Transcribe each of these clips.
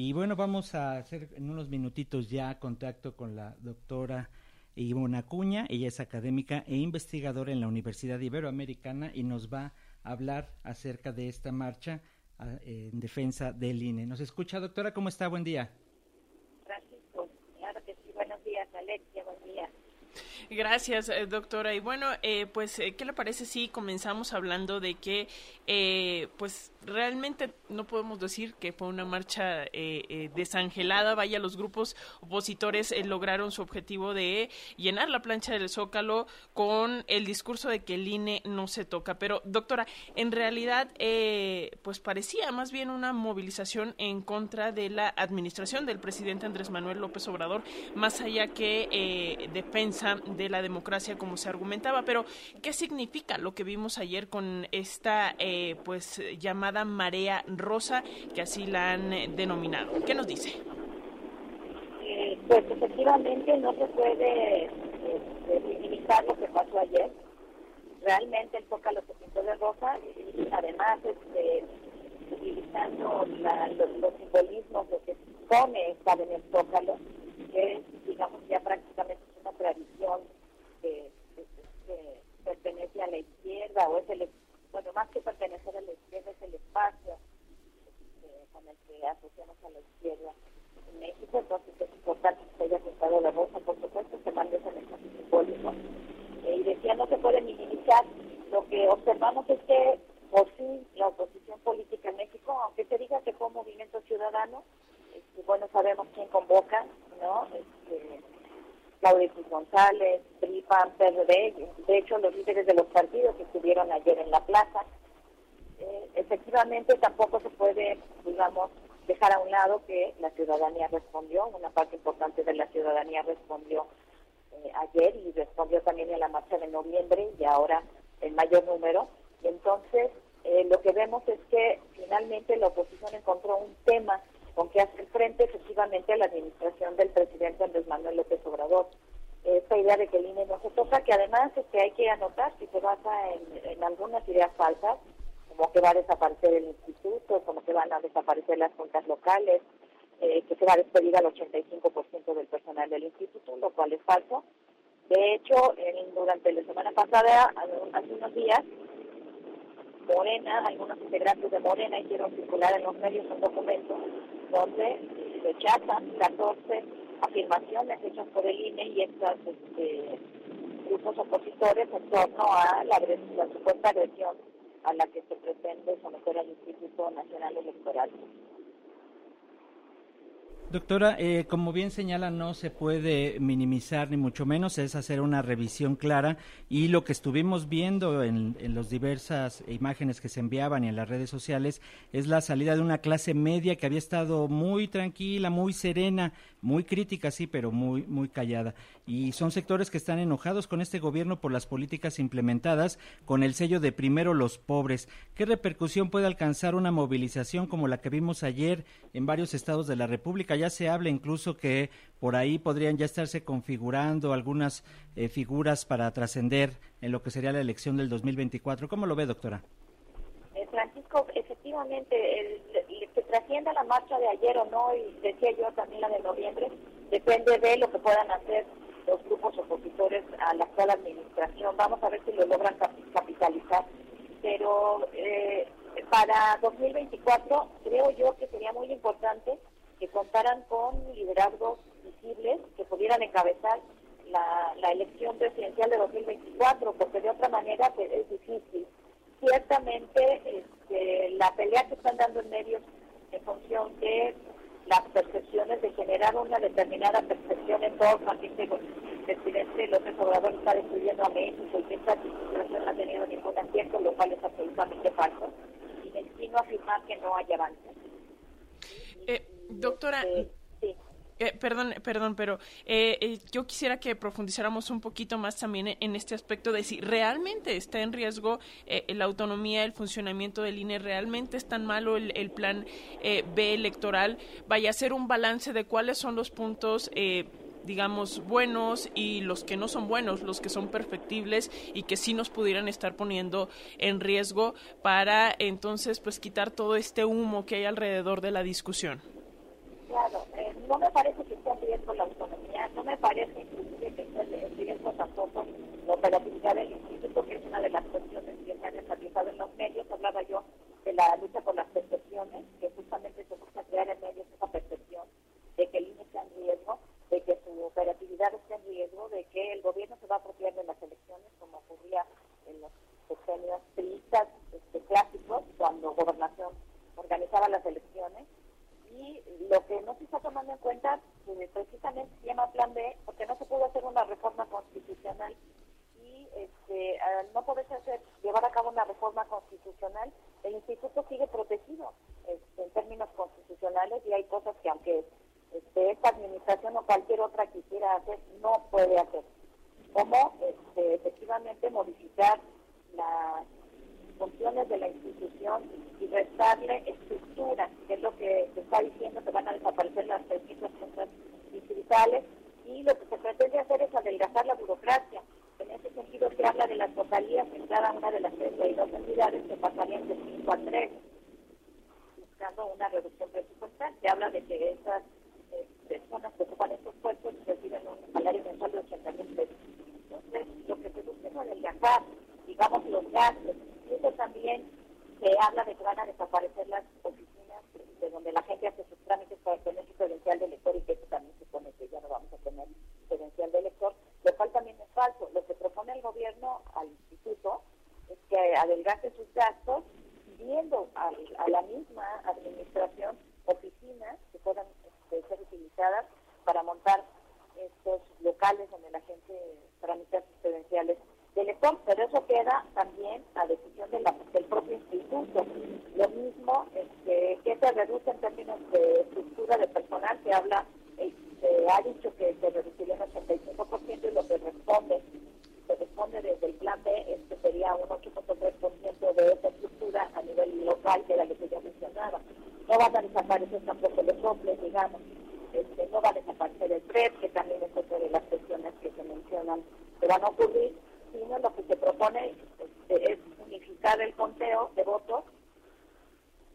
Y bueno, vamos a hacer en unos minutitos ya contacto con la doctora Ivona Cuña. Ella es académica e investigadora en la Universidad Iberoamericana y nos va a hablar acerca de esta marcha ah, en defensa del INE. ¿Nos escucha, doctora? ¿Cómo está? Buen día. Gracias, eh, doctora. Y bueno, eh, pues, eh, ¿qué le parece si comenzamos hablando de que, pues, realmente no podemos decir que fue una marcha desangelada? Vaya, los grupos opositores lograron su objetivo de llenar la plancha del Zócalo con el discurso de que el INE no se toca. Pero, doctora, en realidad, pues, parecía más bien una movilización en contra de la administración del presidente Andrés Manuel López Obrador, más allá que defensa de la democracia como se argumentaba. Pero, ¿qué significa lo que vimos ayer con esta eh, pues llamada marea rosa, que así la han eh, denominado? ¿Qué nos dice? Eh, pues efectivamente no se puede este, minimizar lo que pasó ayer. Realmente el Zócalo se pintó de rosa y además este, utilizando los, simbolismos de que pone estar en el Zócalo, que digamos ya prácticamente es una tradición que, pertenece a la izquierda o es el bueno más que pertenecer a la izquierda es el espacio este, con el que asociamos a la izquierda en México entonces es importante que haya pintado de rosa por supuesto se mande ese mensaje simbólico. Eh, y decía no se puede minimizar lo que observamos es que por fin la oposición política en México aunque se diga que fue un movimiento ciudadano este, bueno sabemos quién convoca no este, Claudia González, PRI, PAN, PRD, de hecho los líderes de los partidos que estuvieron ayer en la plaza. Eh, efectivamente tampoco se puede, digamos, dejar a un lado que la ciudadanía respondió, una parte importante de la ciudadanía respondió eh, ayer y respondió también en la marcha de noviembre y ahora el mayor número. Entonces eh, lo que vemos es que finalmente la oposición encontró un tema con que hacer frente efectivamente a la administración del presidente Andrés Manuel López Obrador. Esta de que el INE no se toca, que además es que hay que anotar si se basa en, algunas ideas falsas, como que va a desaparecer el instituto, como que van a desaparecer las juntas locales, eh, que se va a despedir al 85% del personal del instituto, lo cual es falso. De hecho, durante la semana pasada, hace unos días, Morena, algunos integrantes de Morena hicieron circular en los medios un documento donde rechazan 14 afirmaciones hechas por el INE y estos este, grupos opositores en torno a la, supuesta agresión a la que se pretende someter al Instituto Nacional Electoral. Doctora, eh, como bien señala, no se puede minimizar ni mucho menos, es hacer una revisión clara y lo que estuvimos viendo en, en las diversas imágenes que se enviaban y en las redes sociales es la salida de una clase media que había estado muy tranquila, muy serena, muy crítica, sí, pero muy, muy callada. Y son sectores que están enojados con este gobierno por las políticas implementadas con el sello de primero los pobres. ¿Qué repercusión puede alcanzar una movilización como la que vimos ayer en varios estados de la República? ya se habla incluso que por ahí podrían ya estarse configurando algunas eh, figuras para trascender en lo que sería la elección del 2024. ¿Cómo lo ve, doctora? Francisco, efectivamente, el, que trascienda la marcha de ayer o no, y decía yo también la de noviembre, depende de lo que puedan hacer los grupos opositores a la actual administración. Vamos a ver si lo logran capitalizar. Pero eh, para 2024 creo yo que sería muy importante que contaran con liderazgos visibles que pudieran encabezar la, la elección presidencial de 2024, porque de otra manera es difícil. Ciertamente este, la pelea que están dando en medios en función de las percepciones, de generar una determinada percepción en todo el que el presidente López Obrador está destruyendo a México y que esta administración no ha tenido ningún acierto, lo cual es absolutamente falso. Y me a afirmar que no hay avance. Eh, doctora, eh, perdón, perdón, pero eh, eh, yo quisiera que profundizáramos un poquito más también en, este aspecto de si realmente está en riesgo la autonomía, el funcionamiento del INE, realmente es tan malo el, el plan B electoral. Vaya a ser un balance de cuáles son los puntos digamos, buenos y los que no son buenos, los que son perfectibles y que sí nos pudieran estar poniendo en riesgo para entonces pues quitar todo este humo que hay alrededor de la discusión. Complicado. Eh, no me parece que esté en riesgo la autonomía, no me parece que esté en riesgo tampoco la operatividad del instituto, que es una de las cuestiones que se han enfatizado en los medios. Hablaba yo de la lucha por las percepciones, que justamente se busca crear en medios esa percepción de que el INE está en riesgo, de que su operatividad está en riesgo, de que el gobierno se va a apropiar de las elecciones, como ocurría en los sexenios tristas este, clásicos, cuando gobernación organizaba las elecciones. Y lo que no se está tomando en cuenta, pues, precisamente se llama Plan B, porque no se pudo hacer una reforma constitucional y este, al no poderse hacer, llevar a cabo una reforma constitucional, el instituto sigue protegido este, en términos constitucionales y hay cosas que aunque este, esta administración o cualquier otra quisiera hacer, no puede hacer. Como este, efectivamente modificar funciones de la institución y restarle estructura, que es lo que se está diciendo, que van a desaparecer las 300 juntas distritales y lo que se pretende hacer es adelgazar la burocracia. En ese sentido se habla de las vocalías en cada una de las 32 entidades que pasarían de 5 a 3, buscando una reducción presupuestal. Se habla de que esas eh, personas que ocupan estos puestos reciben un salario mensual de 80 mil pesos. Entonces, lo que se busca es adelgazar, digamos, los gastos. Y eso también se habla de que van a desaparecer las oficinas de donde la gente hace sus trámites para tener su credencial de elector y que eso también supone que ya no vamos a tener credencial de elector, lo cual también es falso. Lo que propone el gobierno al instituto es que adelgace sus gastos pidiendo a, la misma administración oficinas que puedan este, ser utilizadas para montar estos locales donde la gente tramita sus credenciales de elector, pero eso queda también a decisión del propio instituto. Lo mismo este, que se reduce en términos de estructura de personal, se habla, eh, se ha dicho que se reduciría un 85% y lo que responde, se responde desde el plan B, este sería un 8.3% de esa estructura a nivel local, que era lo que ya mencionaba. No van a desaparecer tampoco los soples, digamos. Este, no va a desaparecer el PREP, que también es otra de las cuestiones que se mencionan que van a ocurrir, sino lo que se propone este, es unificar el conteo de votos,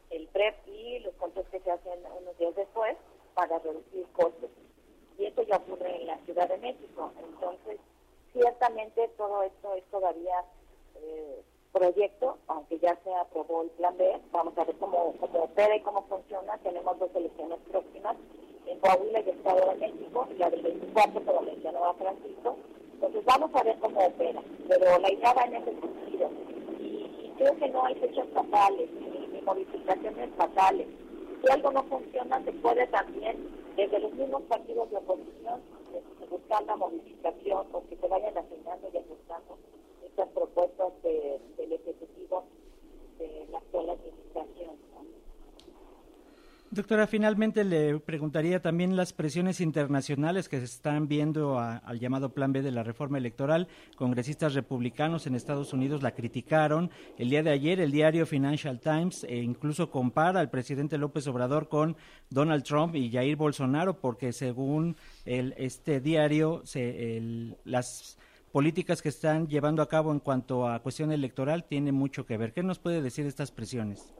el PREP y los conteos que se hacen unos días después para reducir costos. Y esto ya ocurre en la Ciudad de México. Entonces, ciertamente todo esto es todavía eh, proyecto, aunque ya se aprobó el plan B, vamos a ver cómo, cómo opera y cómo funciona. Tenemos dos elecciones próximas en Coahuila y Estado de México, la del 24, como mencionó a Francisco. Entonces vamos a ver cómo opera, pero la idea va en ese sentido. Y, y creo que no hay fechas fatales, ni, ni modificaciones fatales. Si algo no funciona, se puede también, desde los mismos partidos de oposición, este, buscar la modificación o que se vayan asignando y ajustando estas propuestas de, del Ejecutivo de la actual administración. ¿no? Doctora, finalmente le preguntaría también las presiones internacionales que se están viendo al llamado Plan B de la reforma electoral. Congresistas republicanos en Estados Unidos la criticaron. El día de ayer el diario Financial Times e incluso compara al presidente López Obrador con Donald Trump y Jair Bolsonaro porque según el, este diario se, el, las políticas que están llevando a cabo en cuanto a cuestión electoral tienen mucho que ver. ¿Qué nos puede decir de estas presiones?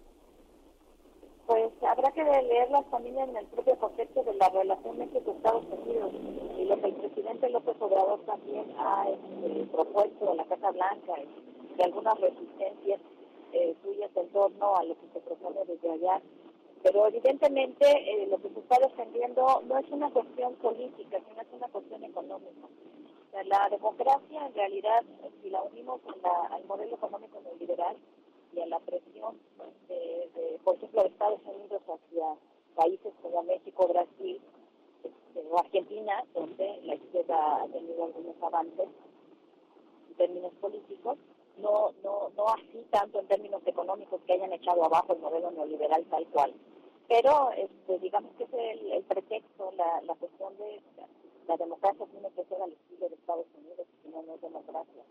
Pues habrá que leerlas también en el propio contexto de la relación México-Estados Unidos y lo que el presidente López Obrador también ha este, propuesto en la Casa Blanca y, de algunas resistencias eh, suyas en torno a lo que se propone desde allá. Pero evidentemente eh, lo que se está defendiendo no es una cuestión política, sino es una cuestión económica. O sea, la democracia en realidad, si la unimos a la, al modelo económico neoliberal, y a la presión, de, de, por ejemplo, de Estados Unidos países como México, Brasil este, o Argentina, donde la izquierda ha tenido algunos avances en términos políticos, no, no, no así tanto en términos económicos que hayan echado abajo el modelo neoliberal tal cual. Pero este, digamos que es el, pretexto, la, la cuestión de la, democracia tiene que ser al estilo de Estados Unidos, si no, no es democracia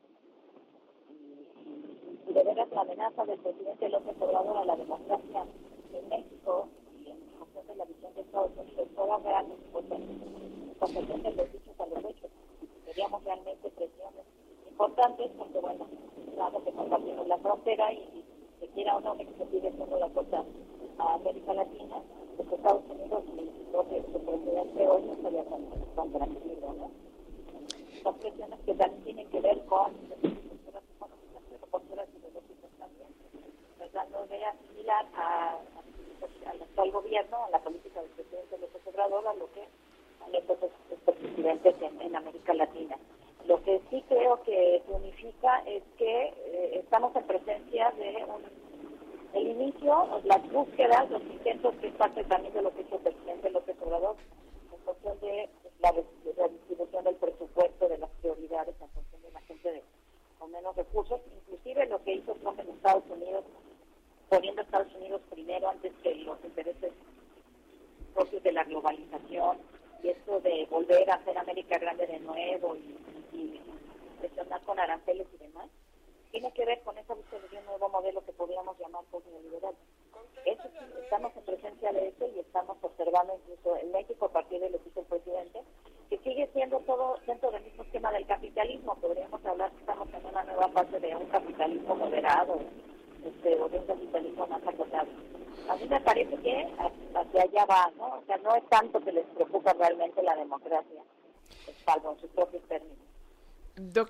y de veras la amenaza del presidente López Obrador a la democracia en México de la visión de todos, porque todas realmente importantes, consecuencias de dichos a los hechos. Seríamos realmente presiones importantes, porque bueno, claro que compartimos la frontera y se quiera o que se sigue siendo la cosa a América Latina, los Estados Unidos y lo que presidente hoy no estaría contradiciendo, ¿no? Son presiones que también tienen que ver con posturas económicas, pero posturas Tratando de asimilar a, al actual gobierno, a la política del presidente López Obrador, a lo que han hecho estos presidentes en, América Latina. Lo que sí creo que unifica es que eh, estamos en presencia de un, el inicio, las búsquedas, los intentos, que parte también de lo que hizo el presidente López Obrador, en función de la, distribución del presupuesto, de las prioridades, en función de la gente de, con menos recursos, inclusive lo que hizo Trump en Estados Unidos, poniendo a Estados Unidos primero antes que los intereses propios de la globalización, y esto de volver a hacer América grande de nuevo y y presionar con aranceles y demás, tiene que ver con esa búsqueda de un nuevo modelo que podríamos llamar post-neoliberal. Eso sí, estamos en presencia de eso y estamos observando a partir de lo que hizo el presidente, que sigue siendo todo dentro del mismo esquema del capitalismo. Podríamos hablar que estamos en una nueva fase de un capitalismo moderado este, o de un capitalismo más acotado. A mí me parece que hacia allá va, ¿no? O sea, no es tanto que les preocupa realmente la democracia, salvo en sus propios términos.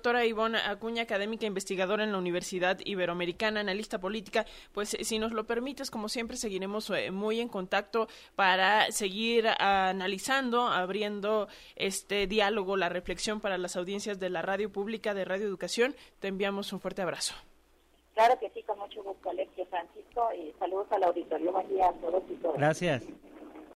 Doctora Ivonne Acuña, académica investigadora en la Universidad Iberoamericana, analista política, pues eh, si nos lo permites, como siempre, seguiremos eh, muy en contacto para seguir analizando, abriendo este diálogo, la reflexión para las audiencias de la radio pública de Radio Educación. Te enviamos un fuerte abrazo. Claro que sí, con mucho gusto, Alexia Francisco, y saludos al auditorio. Buen día a todos y todas. Gracias.